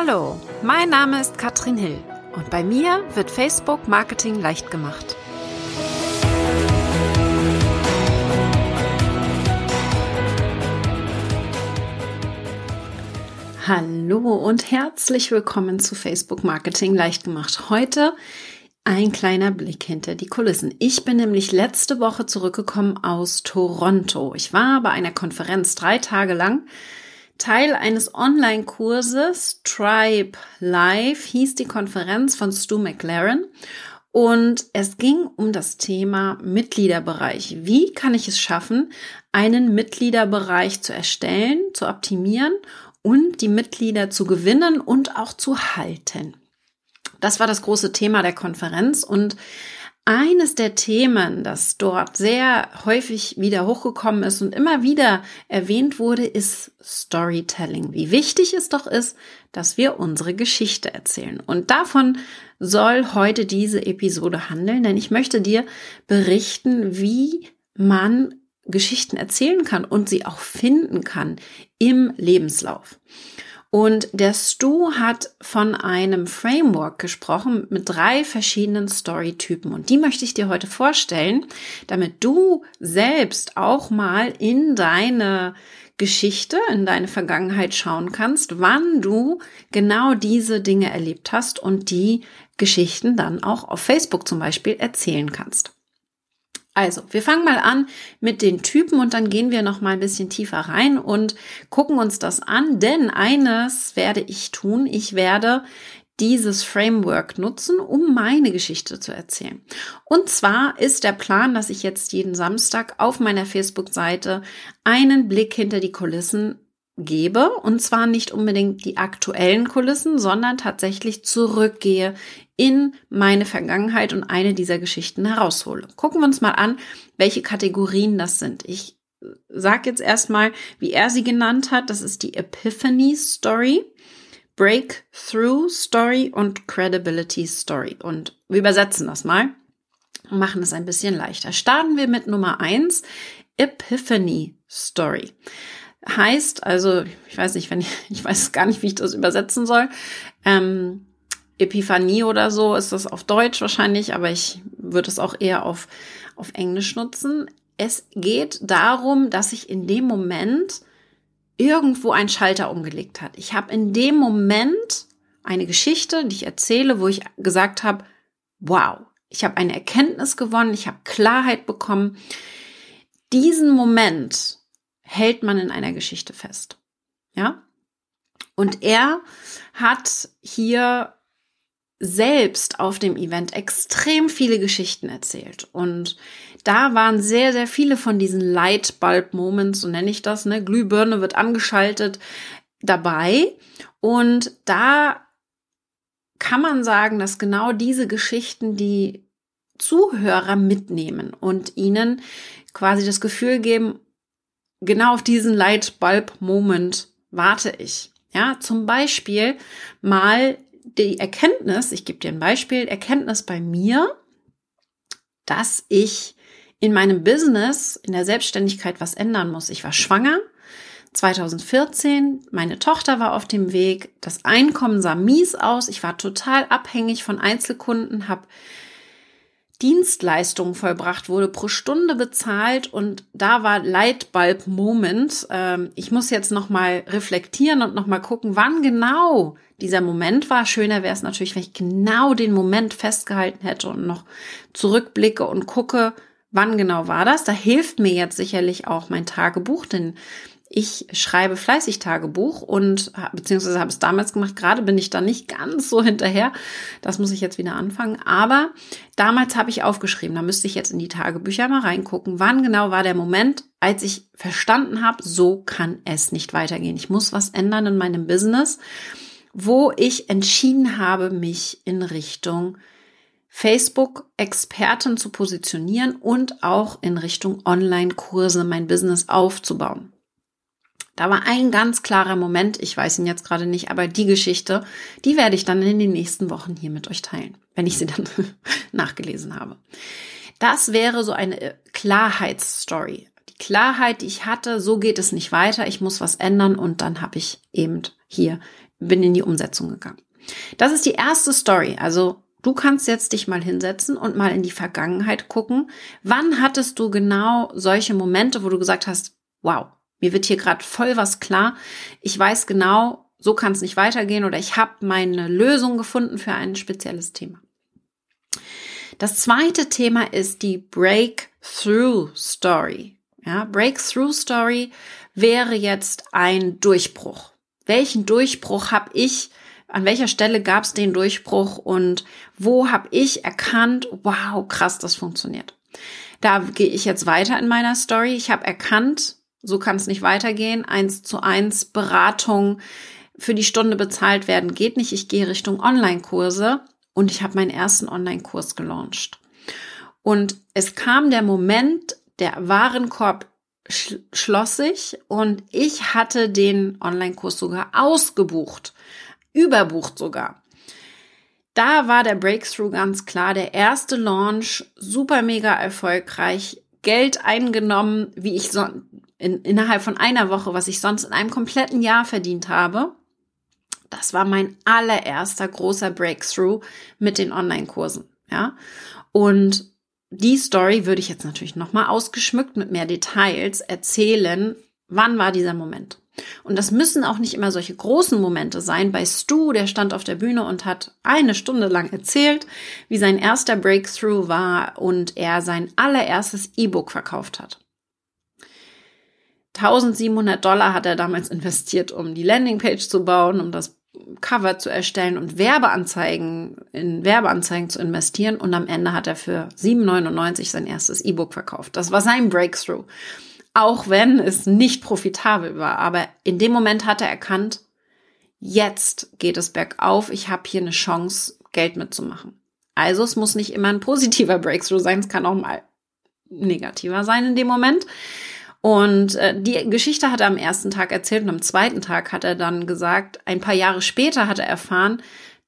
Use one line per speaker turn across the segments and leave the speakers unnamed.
Hallo, mein Name ist Katrin Hill und bei mir wird Facebook Marketing leicht gemacht. Hallo und herzlich willkommen zu Facebook Marketing leicht gemacht. Heute ein kleiner Blick hinter die Kulissen. Ich bin nämlich letzte Woche zurückgekommen aus Toronto. Ich war bei einer Konferenz drei Tage lang. Teil eines Online-Kurses, Tribe Live hieß die Konferenz von Stu McLaren. Und es ging um das Thema Mitgliederbereich. Wie kann ich es schaffen, einen Mitgliederbereich zu erstellen, zu optimieren und die Mitglieder zu gewinnen und auch zu halten? Das war das große Thema der Konferenz und eines der Themen, das dort sehr häufig wieder hochgekommen ist und immer wieder erwähnt wurde, ist Storytelling. Wie wichtig es doch ist, dass wir unsere Geschichte erzählen. Und davon soll heute diese Episode handeln, denn ich möchte dir berichten, wie man Geschichten erzählen kann und sie auch finden kann im Lebenslauf. Und der Stu hat von einem Framework gesprochen mit drei verschiedenen Storytypen. Und die möchte ich dir heute vorstellen, damit du selbst auch mal in deine Geschichte, in deine Vergangenheit schauen kannst, wann du genau diese Dinge erlebt hast und die Geschichten dann auch auf Facebook zum Beispiel erzählen kannst. Also, wir fangen mal an mit den Typen und dann gehen wir noch mal ein bisschen tiefer rein und gucken uns das an, denn eines werde ich tun, ich werde dieses Framework nutzen, um meine Geschichte zu erzählen. Und zwar ist der Plan, dass ich jetzt jeden Samstag auf meiner Facebook-Seite einen Blick hinter die Kulissen gebe. Und zwar nicht unbedingt die aktuellen Kulissen, sondern tatsächlich zurückgehe in meine Vergangenheit und eine dieser Geschichten heraushole. Gucken wir uns mal an, welche Kategorien das sind. Ich sage jetzt erstmal, wie er sie genannt hat. Das ist die Epiphany Story, Breakthrough Story und Credibility Story. Und wir übersetzen das mal und machen es ein bisschen leichter. Starten wir mit Nummer eins, Epiphany Story heißt, also ich weiß nicht, wenn ich, ich weiß gar nicht, wie ich das übersetzen soll. Ähm, Epiphanie oder so ist das auf Deutsch wahrscheinlich, aber ich würde es auch eher auf, auf Englisch nutzen. Es geht darum, dass sich in dem Moment irgendwo ein Schalter umgelegt hat. Ich habe in dem Moment eine Geschichte, die ich erzähle, wo ich gesagt habe, wow, ich habe eine Erkenntnis gewonnen, ich habe Klarheit bekommen. Diesen Moment hält man in einer Geschichte fest. Ja? Und er hat hier selbst auf dem Event extrem viele Geschichten erzählt. Und da waren sehr, sehr viele von diesen Lightbulb-Moments, so nenne ich das, ne? Glühbirne wird angeschaltet dabei. Und da kann man sagen, dass genau diese Geschichten die Zuhörer mitnehmen und ihnen quasi das Gefühl geben, genau auf diesen Lightbulb-Moment warte ich. Ja, zum Beispiel mal die Erkenntnis, ich gebe dir ein Beispiel, Erkenntnis bei mir, dass ich in meinem Business, in der Selbstständigkeit was ändern muss. Ich war schwanger 2014, meine Tochter war auf dem Weg, das Einkommen sah mies aus, ich war total abhängig von Einzelkunden, habe Dienstleistung vollbracht wurde, pro Stunde bezahlt und da war Lightbulb Moment. Ähm, ich muss jetzt noch mal reflektieren und noch mal gucken, wann genau dieser Moment war. Schöner wäre es natürlich, wenn ich genau den Moment festgehalten hätte und noch zurückblicke und gucke, wann genau war das. Da hilft mir jetzt sicherlich auch mein Tagebuch, denn ich schreibe fleißig Tagebuch und beziehungsweise habe es damals gemacht. Gerade bin ich da nicht ganz so hinterher. Das muss ich jetzt wieder anfangen. Aber damals habe ich aufgeschrieben. Da müsste ich jetzt in die Tagebücher mal reingucken. Wann genau war der Moment, als ich verstanden habe, so kann es nicht weitergehen. Ich muss was ändern in meinem Business, wo ich entschieden habe, mich in Richtung Facebook-Experten zu positionieren und auch in Richtung Online-Kurse mein Business aufzubauen. Da war ein ganz klarer Moment, ich weiß ihn jetzt gerade nicht, aber die Geschichte, die werde ich dann in den nächsten Wochen hier mit euch teilen, wenn ich sie dann nachgelesen habe. Das wäre so eine Klarheitsstory. Die Klarheit, die ich hatte, so geht es nicht weiter, ich muss was ändern und dann habe ich eben hier, bin in die Umsetzung gegangen. Das ist die erste Story. Also du kannst jetzt dich mal hinsetzen und mal in die Vergangenheit gucken. Wann hattest du genau solche Momente, wo du gesagt hast, wow, mir wird hier gerade voll was klar. Ich weiß genau, so kann es nicht weitergehen oder ich habe meine Lösung gefunden für ein spezielles Thema. Das zweite Thema ist die Breakthrough Story. Ja, Breakthrough Story wäre jetzt ein Durchbruch. Welchen Durchbruch habe ich? An welcher Stelle gab es den Durchbruch und wo habe ich erkannt, wow, krass, das funktioniert. Da gehe ich jetzt weiter in meiner Story. Ich habe erkannt, so kann es nicht weitergehen. Eins zu eins Beratung für die Stunde bezahlt werden geht nicht. Ich gehe Richtung Online-Kurse und ich habe meinen ersten Online-Kurs gelauncht. Und es kam der Moment, der Warenkorb sch schloss sich und ich hatte den Online-Kurs sogar ausgebucht, überbucht sogar. Da war der Breakthrough ganz klar, der erste Launch, super mega erfolgreich, Geld eingenommen, wie ich so in, innerhalb von einer Woche, was ich sonst in einem kompletten Jahr verdient habe. Das war mein allererster großer Breakthrough mit den Online-Kursen, ja. Und die Story würde ich jetzt natürlich nochmal ausgeschmückt mit mehr Details erzählen. Wann war dieser Moment? Und das müssen auch nicht immer solche großen Momente sein. Bei Stu, der stand auf der Bühne und hat eine Stunde lang erzählt, wie sein erster Breakthrough war und er sein allererstes E-Book verkauft hat. 1700 Dollar hat er damals investiert, um die Landingpage zu bauen, um das Cover zu erstellen und Werbeanzeigen in Werbeanzeigen zu investieren und am Ende hat er für 7,99 sein erstes E-Book verkauft. Das war sein Breakthrough. Auch wenn es nicht profitabel war, aber in dem Moment hat er erkannt, jetzt geht es bergauf, ich habe hier eine Chance, Geld mitzumachen. Also es muss nicht immer ein positiver Breakthrough sein, es kann auch mal negativer sein in dem Moment. Und äh, die Geschichte hat er am ersten Tag erzählt und am zweiten Tag hat er dann gesagt, ein paar Jahre später hat er erfahren,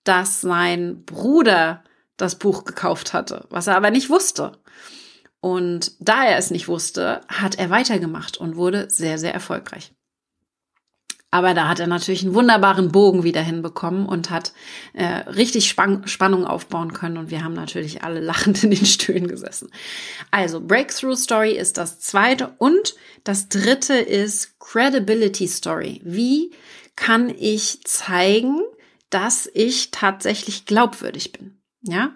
dass sein Bruder das Buch gekauft hatte, was er aber nicht wusste. Und da er es nicht wusste, hat er weitergemacht und wurde sehr, sehr erfolgreich. Aber da hat er natürlich einen wunderbaren Bogen wieder hinbekommen und hat äh, richtig Spann Spannung aufbauen können. Und wir haben natürlich alle lachend in den Stühlen gesessen. Also Breakthrough Story ist das zweite. Und das dritte ist Credibility Story. Wie kann ich zeigen, dass ich tatsächlich glaubwürdig bin? Ja,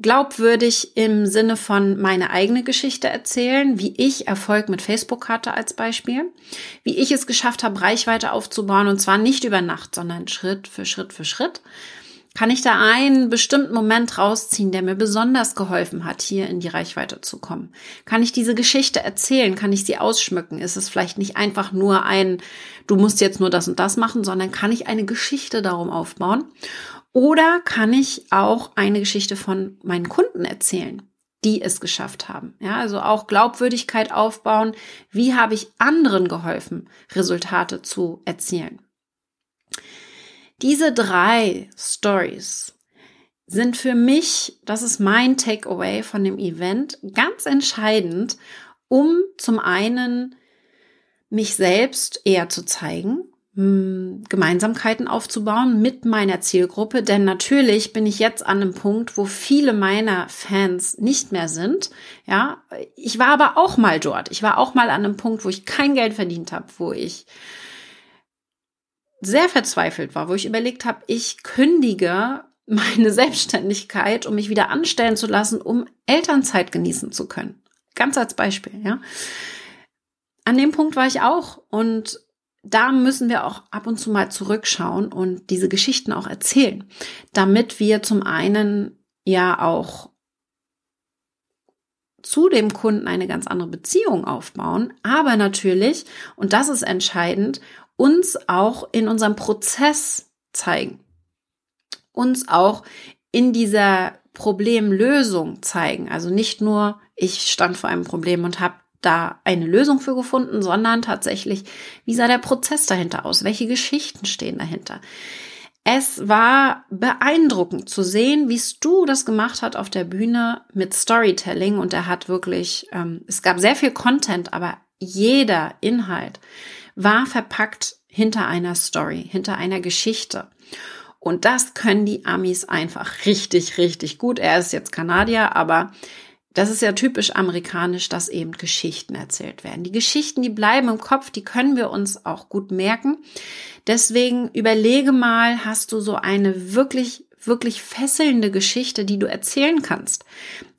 glaubwürdig im Sinne von meine eigene Geschichte erzählen, wie ich Erfolg mit Facebook hatte als Beispiel, wie ich es geschafft habe, Reichweite aufzubauen und zwar nicht über Nacht, sondern Schritt für Schritt für Schritt. Kann ich da einen bestimmten Moment rausziehen, der mir besonders geholfen hat, hier in die Reichweite zu kommen? Kann ich diese Geschichte erzählen? Kann ich sie ausschmücken? Ist es vielleicht nicht einfach nur ein, du musst jetzt nur das und das machen, sondern kann ich eine Geschichte darum aufbauen? Oder kann ich auch eine Geschichte von meinen Kunden erzählen, die es geschafft haben? Ja, also auch Glaubwürdigkeit aufbauen. Wie habe ich anderen geholfen, Resultate zu erzielen? Diese drei Stories sind für mich, das ist mein Takeaway von dem Event, ganz entscheidend, um zum einen mich selbst eher zu zeigen, Gemeinsamkeiten aufzubauen mit meiner Zielgruppe, denn natürlich bin ich jetzt an einem Punkt, wo viele meiner Fans nicht mehr sind. Ja, ich war aber auch mal dort. Ich war auch mal an einem Punkt, wo ich kein Geld verdient habe, wo ich sehr verzweifelt war, wo ich überlegt habe, ich kündige meine Selbstständigkeit, um mich wieder anstellen zu lassen, um Elternzeit genießen zu können. Ganz als Beispiel, ja. An dem Punkt war ich auch und da müssen wir auch ab und zu mal zurückschauen und diese Geschichten auch erzählen, damit wir zum einen ja auch zu dem Kunden eine ganz andere Beziehung aufbauen, aber natürlich, und das ist entscheidend, uns auch in unserem Prozess zeigen, uns auch in dieser Problemlösung zeigen. Also nicht nur, ich stand vor einem Problem und habe da eine Lösung für gefunden, sondern tatsächlich, wie sah der Prozess dahinter aus? Welche Geschichten stehen dahinter? Es war beeindruckend zu sehen, wie Stu das gemacht hat auf der Bühne mit Storytelling und er hat wirklich, ähm, es gab sehr viel Content, aber jeder Inhalt war verpackt hinter einer Story, hinter einer Geschichte. Und das können die Amis einfach richtig, richtig gut. Er ist jetzt Kanadier, aber das ist ja typisch amerikanisch, dass eben Geschichten erzählt werden. Die Geschichten, die bleiben im Kopf, die können wir uns auch gut merken. Deswegen überlege mal, hast du so eine wirklich, wirklich fesselnde Geschichte, die du erzählen kannst,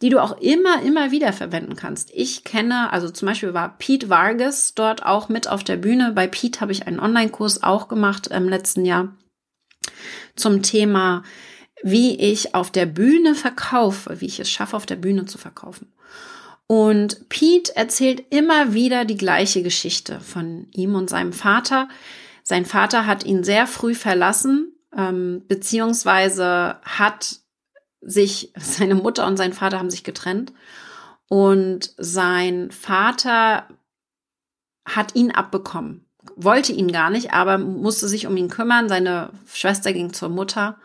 die du auch immer, immer wieder verwenden kannst. Ich kenne, also zum Beispiel war Pete Vargas dort auch mit auf der Bühne. Bei Pete habe ich einen Online-Kurs auch gemacht im letzten Jahr zum Thema wie ich auf der Bühne verkaufe, wie ich es schaffe, auf der Bühne zu verkaufen. Und Pete erzählt immer wieder die gleiche Geschichte von ihm und seinem Vater. Sein Vater hat ihn sehr früh verlassen, ähm, beziehungsweise hat sich, seine Mutter und sein Vater haben sich getrennt. Und sein Vater hat ihn abbekommen, wollte ihn gar nicht, aber musste sich um ihn kümmern. Seine Schwester ging zur Mutter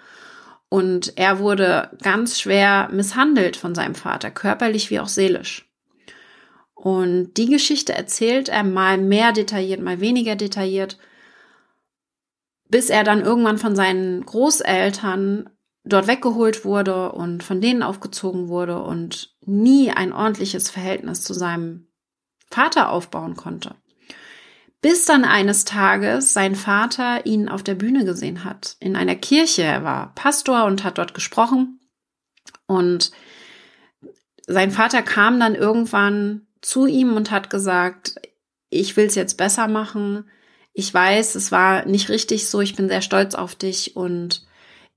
und er wurde ganz schwer misshandelt von seinem Vater, körperlich wie auch seelisch. Und die Geschichte erzählt er mal mehr detailliert, mal weniger detailliert, bis er dann irgendwann von seinen Großeltern dort weggeholt wurde und von denen aufgezogen wurde und nie ein ordentliches Verhältnis zu seinem Vater aufbauen konnte. Bis dann eines Tages sein Vater ihn auf der Bühne gesehen hat, in einer Kirche. Er war Pastor und hat dort gesprochen. Und sein Vater kam dann irgendwann zu ihm und hat gesagt, ich will es jetzt besser machen. Ich weiß, es war nicht richtig so. Ich bin sehr stolz auf dich und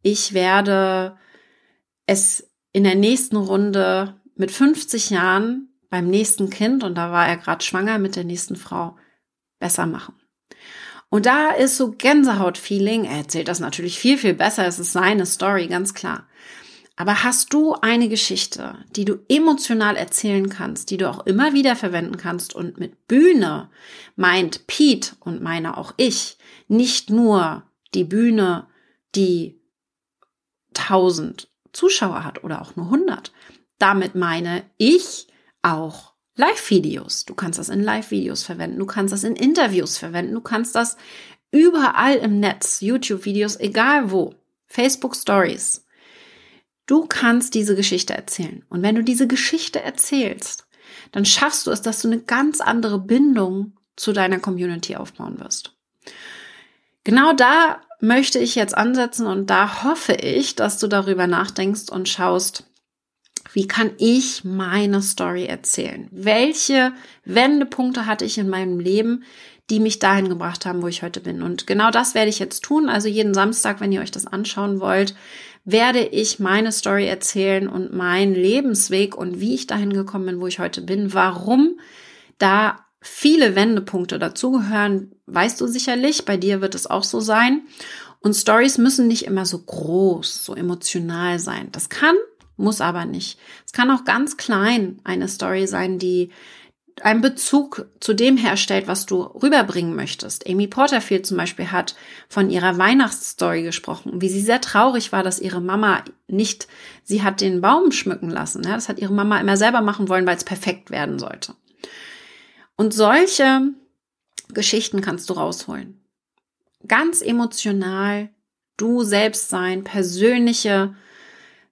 ich werde es in der nächsten Runde mit 50 Jahren beim nächsten Kind, und da war er gerade schwanger mit der nächsten Frau, besser machen. Und da ist so Gänsehaut-Feeling. Er erzählt das natürlich viel, viel besser. Es ist seine Story, ganz klar. Aber hast du eine Geschichte, die du emotional erzählen kannst, die du auch immer wieder verwenden kannst und mit Bühne meint Pete und meine auch ich nicht nur die Bühne, die tausend Zuschauer hat oder auch nur hundert. Damit meine ich auch Live-Videos. Du kannst das in Live-Videos verwenden, du kannst das in Interviews verwenden, du kannst das überall im Netz, YouTube-Videos, egal wo, Facebook-Stories. Du kannst diese Geschichte erzählen. Und wenn du diese Geschichte erzählst, dann schaffst du es, dass du eine ganz andere Bindung zu deiner Community aufbauen wirst. Genau da möchte ich jetzt ansetzen und da hoffe ich, dass du darüber nachdenkst und schaust, wie kann ich meine Story erzählen? Welche Wendepunkte hatte ich in meinem Leben, die mich dahin gebracht haben, wo ich heute bin? Und genau das werde ich jetzt tun. Also jeden Samstag, wenn ihr euch das anschauen wollt, werde ich meine Story erzählen und meinen Lebensweg und wie ich dahin gekommen bin, wo ich heute bin, warum da viele Wendepunkte dazugehören, weißt du sicherlich. Bei dir wird es auch so sein. Und Stories müssen nicht immer so groß, so emotional sein. Das kann muss aber nicht. Es kann auch ganz klein eine Story sein, die einen Bezug zu dem herstellt, was du rüberbringen möchtest. Amy Porterfield zum Beispiel hat von ihrer Weihnachtsstory gesprochen, wie sie sehr traurig war, dass ihre Mama nicht, sie hat den Baum schmücken lassen. Das hat ihre Mama immer selber machen wollen, weil es perfekt werden sollte. Und solche Geschichten kannst du rausholen. Ganz emotional, du selbst sein, persönliche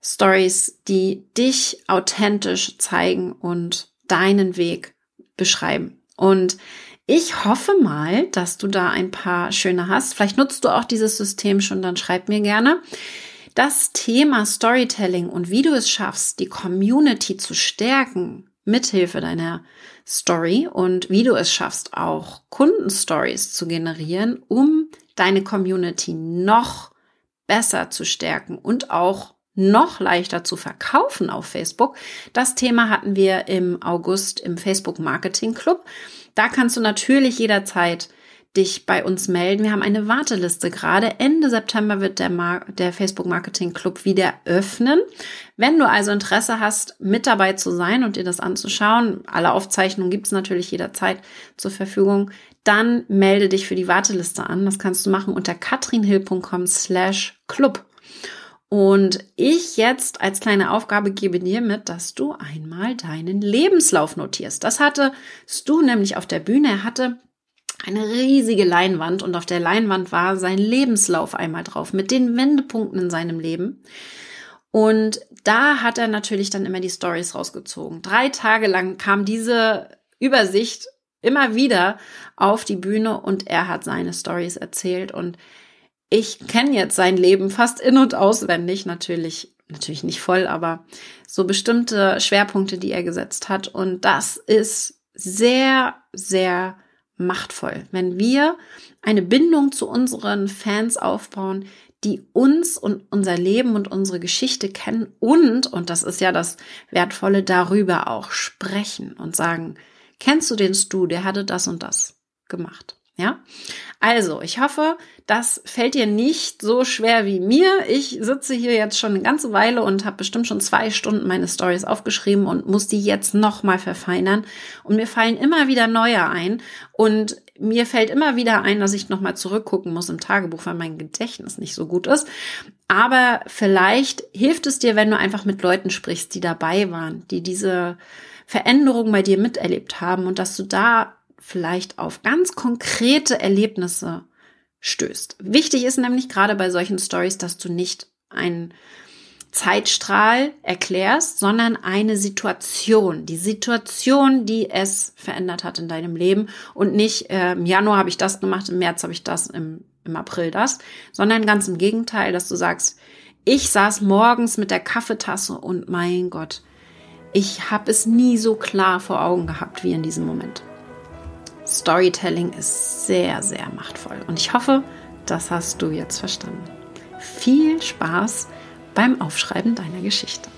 Stories, die dich authentisch zeigen und deinen Weg beschreiben. Und ich hoffe mal, dass du da ein paar schöne hast. Vielleicht nutzt du auch dieses System schon, dann schreib mir gerne. Das Thema Storytelling und wie du es schaffst, die Community zu stärken, mithilfe deiner Story und wie du es schaffst, auch Kundenstories zu generieren, um deine Community noch besser zu stärken und auch noch leichter zu verkaufen auf Facebook. Das Thema hatten wir im August im Facebook Marketing Club. Da kannst du natürlich jederzeit dich bei uns melden. Wir haben eine Warteliste gerade. Ende September wird der, Mar der Facebook Marketing Club wieder öffnen. Wenn du also Interesse hast, mit dabei zu sein und dir das anzuschauen, alle Aufzeichnungen gibt es natürlich jederzeit zur Verfügung, dann melde dich für die Warteliste an. Das kannst du machen unter katrinhill.com slash club. Und ich jetzt als kleine Aufgabe gebe dir mit, dass du einmal deinen Lebenslauf notierst. Das hattest du nämlich auf der Bühne. Er hatte eine riesige Leinwand und auf der Leinwand war sein Lebenslauf einmal drauf mit den Wendepunkten in seinem Leben. Und da hat er natürlich dann immer die Stories rausgezogen. Drei Tage lang kam diese Übersicht immer wieder auf die Bühne und er hat seine Stories erzählt und ich kenne jetzt sein Leben fast in und auswendig, natürlich, natürlich nicht voll, aber so bestimmte Schwerpunkte, die er gesetzt hat. Und das ist sehr, sehr machtvoll, wenn wir eine Bindung zu unseren Fans aufbauen, die uns und unser Leben und unsere Geschichte kennen und, und das ist ja das Wertvolle, darüber auch sprechen und sagen, kennst du den Stu, der hatte das und das gemacht. Ja, also ich hoffe, das fällt dir nicht so schwer wie mir. Ich sitze hier jetzt schon eine ganze Weile und habe bestimmt schon zwei Stunden meine Stories aufgeschrieben und muss die jetzt noch mal verfeinern. Und mir fallen immer wieder neue ein und mir fällt immer wieder ein, dass ich noch mal zurückgucken muss im Tagebuch, weil mein Gedächtnis nicht so gut ist. Aber vielleicht hilft es dir, wenn du einfach mit Leuten sprichst, die dabei waren, die diese Veränderung bei dir miterlebt haben und dass du da vielleicht auf ganz konkrete Erlebnisse stößt. Wichtig ist nämlich gerade bei solchen Stories, dass du nicht einen Zeitstrahl erklärst, sondern eine Situation, die Situation, die es verändert hat in deinem Leben und nicht äh, im Januar habe ich das gemacht, im März habe ich das, im, im April das, sondern ganz im Gegenteil, dass du sagst, ich saß morgens mit der Kaffeetasse und mein Gott, ich habe es nie so klar vor Augen gehabt wie in diesem Moment. Storytelling ist sehr, sehr machtvoll. Und ich hoffe, das hast du jetzt verstanden. Viel Spaß beim Aufschreiben deiner Geschichte.